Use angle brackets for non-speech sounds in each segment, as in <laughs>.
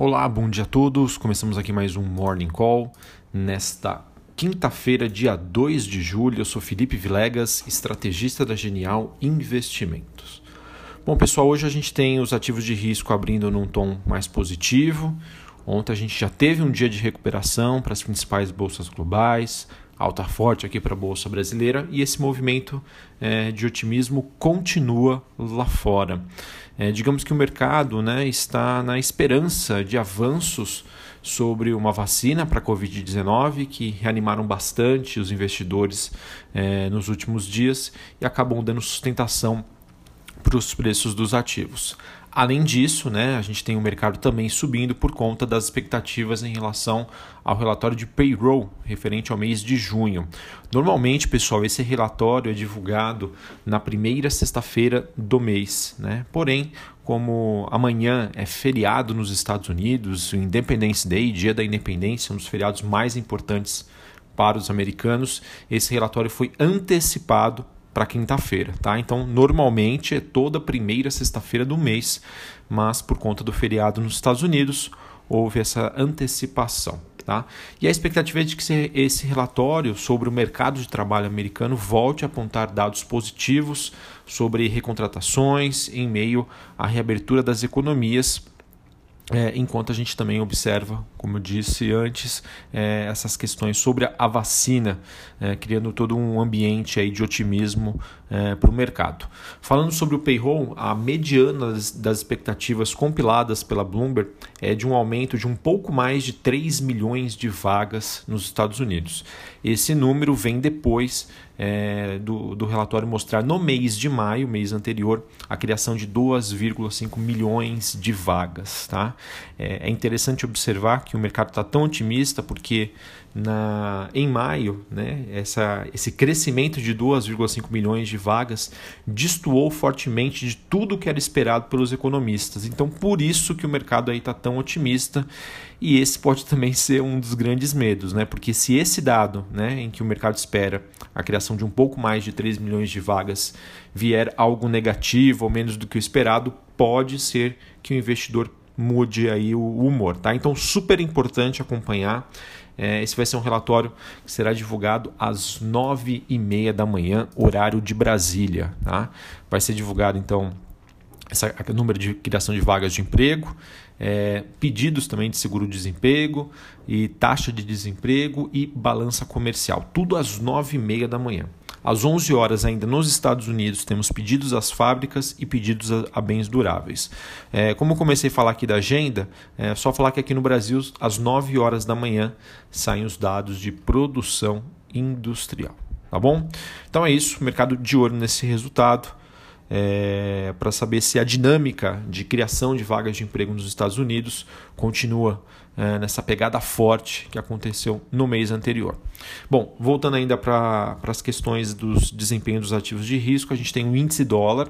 Olá, bom dia a todos. Começamos aqui mais um Morning Call nesta quinta-feira, dia 2 de julho. Eu sou Felipe Vilegas, estrategista da Genial Investimentos. Bom, pessoal, hoje a gente tem os ativos de risco abrindo num tom mais positivo. Ontem a gente já teve um dia de recuperação para as principais bolsas globais alta forte aqui para a Bolsa Brasileira e esse movimento é, de otimismo continua lá fora. É, digamos que o mercado né, está na esperança de avanços sobre uma vacina para a Covid-19 que reanimaram bastante os investidores é, nos últimos dias e acabam dando sustentação para os preços dos ativos. Além disso, né, a gente tem o mercado também subindo por conta das expectativas em relação ao relatório de payroll referente ao mês de junho. Normalmente, pessoal, esse relatório é divulgado na primeira sexta-feira do mês, né? Porém, como amanhã é feriado nos Estados Unidos, Independence Day, Dia da Independência, um dos feriados mais importantes para os americanos, esse relatório foi antecipado para quinta-feira, tá? Então, normalmente é toda primeira sexta-feira do mês, mas por conta do feriado nos Estados Unidos, houve essa antecipação. Tá? E a expectativa é de que esse relatório sobre o mercado de trabalho americano volte a apontar dados positivos sobre recontratações em meio à reabertura das economias é, enquanto a gente também observa, como eu disse antes, é, essas questões sobre a vacina, é, criando todo um ambiente aí de otimismo é, para o mercado. Falando sobre o payroll, a mediana das, das, expectativas compiladas pela Bloomberg é de um aumento de um pouco mais de 3 milhões de vagas nos Estados Unidos. Esse número vem depois é, do, do relatório mostrar no mês de maio, mês anterior, a criação de 2,5 milhões de vagas. Tá? É, é interessante observar que o mercado está tão otimista porque na, em maio, né, essa, esse crescimento de 2,5 milhões de vagas destoou fortemente de tudo que era esperado pelos economistas. Então, por isso que o mercado aí está tão otimista e esse pode também <laughs> ser um dos grandes medos, né? Porque se esse dado, né, em que o mercado espera a criação de um pouco mais de 3 milhões de vagas vier algo negativo ou menos do que o esperado, pode ser que o investidor mude aí o humor, tá? Então, super importante acompanhar. É, esse vai ser um relatório que será divulgado às nove e meia da manhã, horário de Brasília, tá? Vai ser divulgado, então, número de criação de vagas de emprego, é, pedidos também de seguro-desemprego e taxa de desemprego e balança comercial. Tudo às nove e meia da manhã. Às 11 horas, ainda nos Estados Unidos, temos pedidos às fábricas e pedidos a, a bens duráveis. É, como eu comecei a falar aqui da agenda, é só falar que aqui no Brasil, às 9 horas da manhã, saem os dados de produção industrial. Tá bom? Então é isso, mercado de olho nesse resultado é, para saber se a dinâmica de criação de vagas de emprego nos Estados Unidos continua é, nessa pegada forte que aconteceu no mês anterior. Bom, voltando ainda para as questões dos desempenhos dos ativos de risco, a gente tem o índice dólar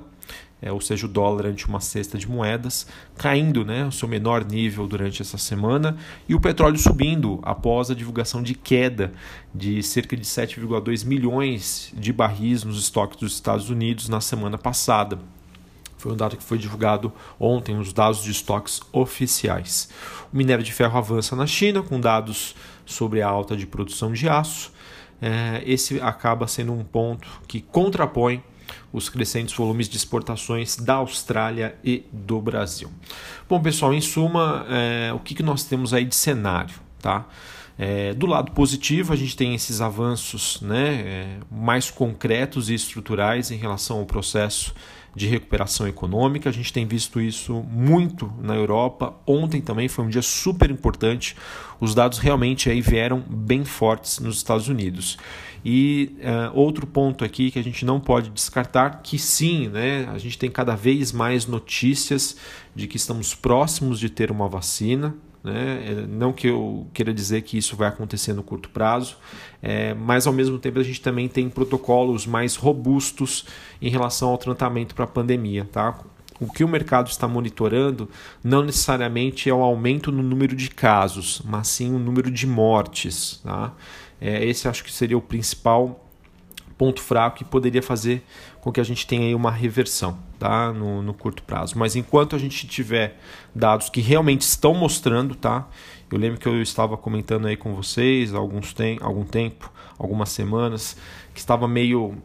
é, ou seja, o dólar ante uma cesta de moedas, caindo né, o seu menor nível durante essa semana, e o petróleo subindo após a divulgação de queda de cerca de 7,2 milhões de barris nos estoques dos Estados Unidos na semana passada. Foi um dado que foi divulgado ontem, os dados de estoques oficiais. O minério de ferro avança na China, com dados sobre a alta de produção de aço. É, esse acaba sendo um ponto que contrapõe os crescentes volumes de exportações da Austrália e do Brasil. Bom, pessoal, em suma, é, o que, que nós temos aí de cenário? Tá? É, do lado positivo, a gente tem esses avanços né, é, mais concretos e estruturais em relação ao processo de recuperação econômica. A gente tem visto isso muito na Europa. Ontem também foi um dia super importante. Os dados realmente aí vieram bem fortes nos Estados Unidos. E uh, outro ponto aqui que a gente não pode descartar, que sim, né, a gente tem cada vez mais notícias de que estamos próximos de ter uma vacina. Né? É, não que eu queira dizer que isso vai acontecer no curto prazo, é, mas ao mesmo tempo a gente também tem protocolos mais robustos em relação ao tratamento para a pandemia. Tá? O que o mercado está monitorando não necessariamente é o aumento no número de casos, mas sim o número de mortes. Tá? É, esse acho que seria o principal ponto fraco e poderia fazer com que a gente tenha uma reversão tá? no, no curto prazo. Mas enquanto a gente tiver dados que realmente estão mostrando, tá? eu lembro que eu estava comentando aí com vocês há alguns tem, algum tempo, algumas semanas, que estava meio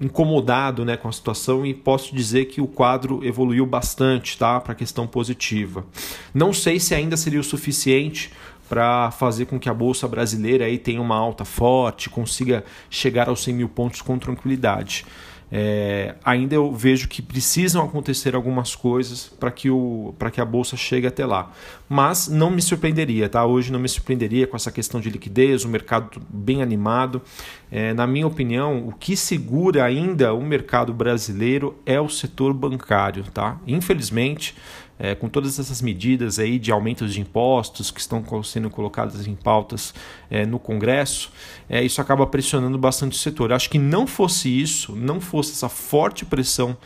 incomodado né, com a situação e posso dizer que o quadro evoluiu bastante tá, para a questão positiva. Não sei se ainda seria o suficiente para fazer com que a bolsa brasileira aí tenha uma alta forte, consiga chegar aos 100 mil pontos com tranquilidade. É, ainda eu vejo que precisam acontecer algumas coisas para que, o, que a bolsa chegue até lá. Mas não me surpreenderia, tá? Hoje não me surpreenderia com essa questão de liquidez, o mercado bem animado. É, na minha opinião, o que segura ainda o mercado brasileiro é o setor bancário, tá? Infelizmente, é, com todas essas medidas aí de aumentos de impostos que estão sendo colocadas em pautas é, no Congresso, é, isso acaba pressionando bastante o setor. Acho que não fosse isso, não fosse essa forte pressão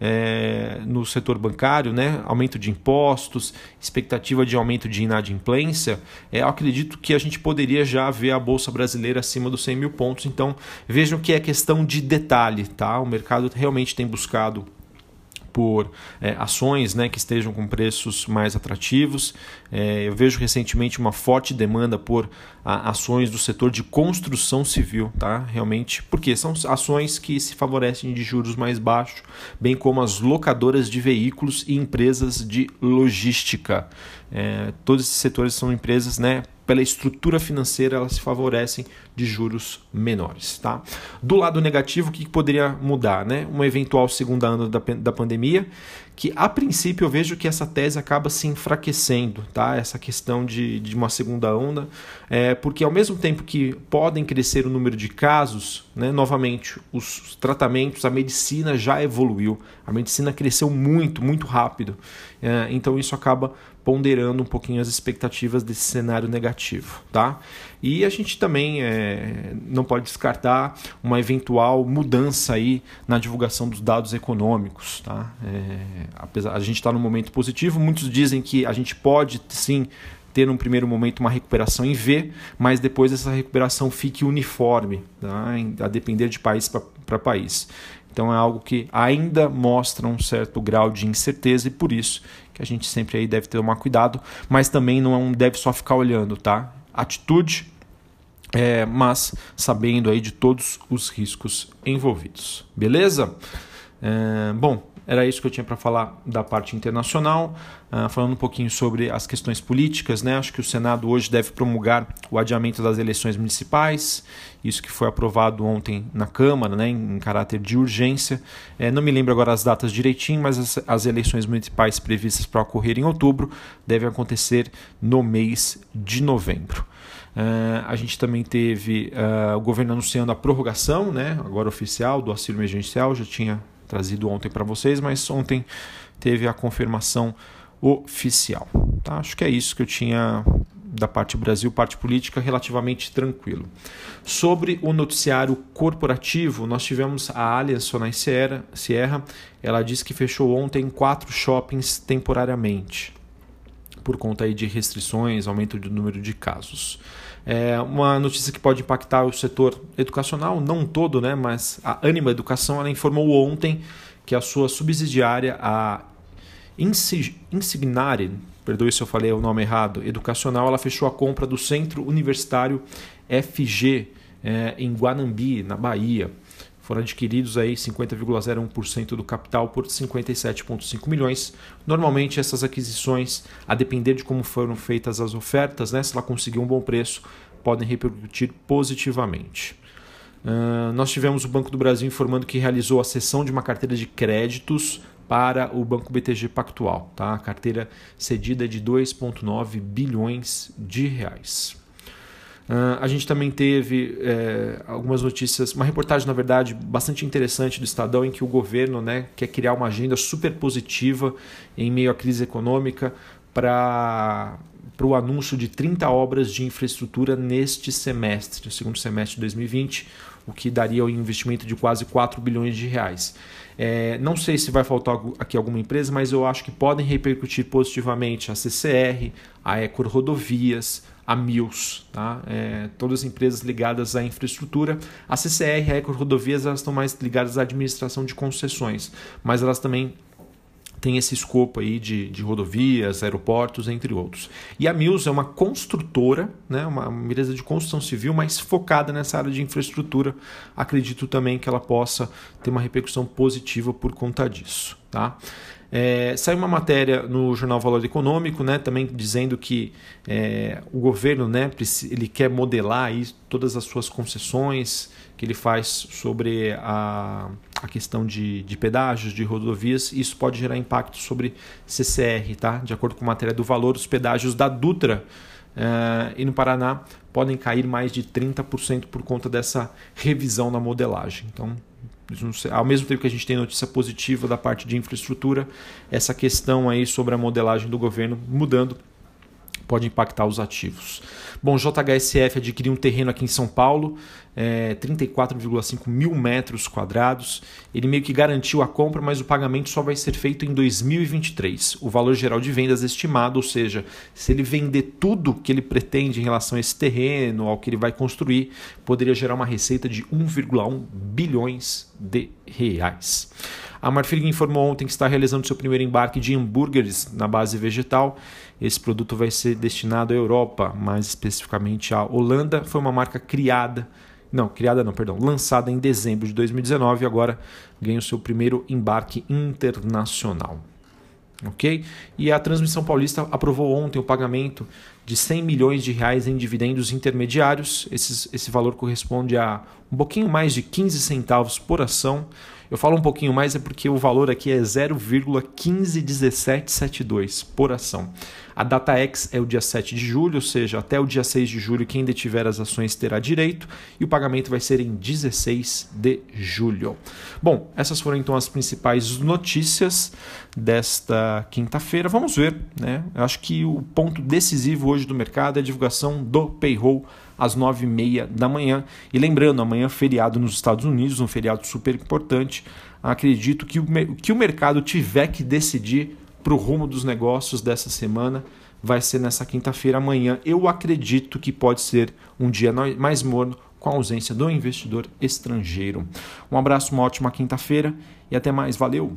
é, no setor bancário, né? aumento de impostos, expectativa de aumento de inadimplência, é, acredito que a gente poderia já ver a Bolsa Brasileira acima dos 100 mil pontos. Então vejam que é questão de detalhe. Tá? O mercado realmente tem buscado por é, ações né, que estejam com preços mais atrativos. É, eu vejo recentemente uma forte demanda por a, ações do setor de construção civil, tá? Realmente, porque são ações que se favorecem de juros mais baixos, bem como as locadoras de veículos e empresas de logística. É, todos esses setores são empresas né, pela estrutura financeira, elas se favorecem de juros menores. Tá? Do lado negativo, o que poderia mudar? Né? Uma eventual segunda onda da, da pandemia, que a princípio eu vejo que essa tese acaba se enfraquecendo, tá? essa questão de, de uma segunda onda, é, porque ao mesmo tempo que podem crescer o número de casos, né, novamente, os tratamentos, a medicina já evoluiu, a medicina cresceu muito, muito rápido, é, então isso acaba ponderando um pouquinho as expectativas desse cenário negativo. Tá? E a gente também é, não pode descartar uma eventual mudança aí na divulgação dos dados econômicos. Tá? É, apesar a gente está num momento positivo, muitos dizem que a gente pode sim ter num primeiro momento uma recuperação em V, mas depois essa recuperação fique uniforme, tá? a depender de país para país. Então é algo que ainda mostra um certo grau de incerteza e por isso que a gente sempre aí deve ter tomar cuidado, mas também não deve só ficar olhando, tá? Atitude, é, mas sabendo aí de todos os riscos envolvidos. Beleza? É, bom, era isso que eu tinha para falar da parte internacional, uh, falando um pouquinho sobre as questões políticas. Né? Acho que o Senado hoje deve promulgar o adiamento das eleições municipais, isso que foi aprovado ontem na Câmara, né, em, caráter de urgência. É, não me lembro agora as datas direitinho, mas as, as eleições municipais previstas para ocorrer em outubro devem acontecer no mês de novembro. Uh, a gente também teve uh, o governo anunciando a prorrogação, né, agora oficial, do auxílio emergencial, já tinha trazido ontem para vocês, mas ontem teve a confirmação oficial. Tá? Acho que é isso que eu tinha da parte Brasil, parte política, relativamente tranquilo. Sobre o noticiário corporativo, nós tivemos a Allianz Sonai Sierra, Sierra, ela disse que fechou ontem quatro shoppings temporariamente, por conta aí de restrições, aumento do número de casos. É uma notícia que pode impactar o setor educacional, não todo, né, mas a Anima Educação ela informou ontem que a sua subsidiária, a Insignare, perdoe se eu falei o nome errado, educacional, ela fechou a compra do Centro Universitário FG é, em Guanambi, na Bahia. Foram adquiridos aí 50,01% do capital por 57,5 milhões. Normalmente essas aquisições, a depender de como foram feitas as ofertas, né, se ela conseguir um bom preço, podem repercutir positivamente. Uh, nós tivemos o Banco do Brasil informando que realizou a cessão de uma carteira de créditos para o Banco BTG Pactual. Tá? A carteira cedida é de 2,9 bilhões de reais. Uh, a gente também teve é, algumas notícias, uma reportagem, na verdade, bastante interessante do Estadão, em que o governo né, quer criar uma agenda super positiva em meio à crise econômica para o anúncio de 30 obras de infraestrutura neste semestre, no segundo semestre de 2020. o que daria um investimento de quase 4 bilhões de reais. É, não sei se vai faltar aqui alguma empresa, mas eu acho que podem repercutir positivamente a CCR, a Ecor Rodovias, a Mills, tá? É, todas as empresas ligadas à infraestrutura. A CCR a Ecor Rodovias elas estão mais ligadas à administração de concessões, mas elas também tem esse escopo aí de, de rodovias, aeroportos, entre outros. E a Mills é uma construtora, né, uma empresa de construção civil, mas focada nessa área de infraestrutura. Acredito também que ela possa ter uma repercussão positiva por conta disso. Tá? É, saiu uma matéria no jornal Valor Econômico, né, também dizendo que é, o governo, né, ele quer modelar aí todas as suas concessões que ele faz sobre a, a questão de, de pedágios, de rodovias. Isso pode gerar impacto sobre CCR, tá? De acordo com a matéria do Valor, os pedágios da Dutra é, e no Paraná podem cair mais de 30% por conta dessa revisão na modelagem. Então, ao mesmo tempo que a gente tem notícia positiva da parte de infraestrutura, essa questão aí sobre a modelagem do governo mudando pode impactar os ativos. Bom, JHSF adquiriu um terreno aqui em São Paulo, é, 34,5 mil metros quadrados. Ele meio que garantiu a compra, mas o pagamento só vai ser feito em 2023. O valor geral de vendas estimado, ou seja, se ele vender tudo que ele pretende em relação a esse terreno, ao que ele vai construir, poderia gerar uma receita de 1,1 bilhões de reais. A Marfrig informou ontem que está realizando seu primeiro embarque de hambúrgueres na base vegetal. Esse produto vai ser destinado à Europa, mais especificamente à Holanda. Foi uma marca criada, não, criada não, perdão, lançada em dezembro de 2019 e agora ganha o seu primeiro embarque internacional. Ok? E a Transmissão Paulista aprovou ontem o pagamento de 100 milhões de reais em dividendos intermediários. Esse, esse valor corresponde a um pouquinho mais de 15 centavos por ação. Eu falo um pouquinho mais é porque o valor aqui é 0,151772 por ação. A data X é o dia 7 de julho, ou seja, até o dia 6 de julho quem detiver as ações terá direito e o pagamento vai ser em 16 de julho. Bom, essas foram então as principais notícias desta quinta-feira. Vamos ver, né? Eu acho que o ponto decisivo hoje do mercado é a divulgação do payroll às nove e meia da manhã. E lembrando, amanhã é feriado nos Estados Unidos, um feriado super importante. Acredito que o, que o mercado tiver que decidir para o rumo dos negócios dessa semana vai ser nessa quinta-feira. Amanhã eu acredito que pode ser um dia mais morno com a ausência do investidor estrangeiro. Um abraço, uma ótima quinta-feira e até mais. Valeu!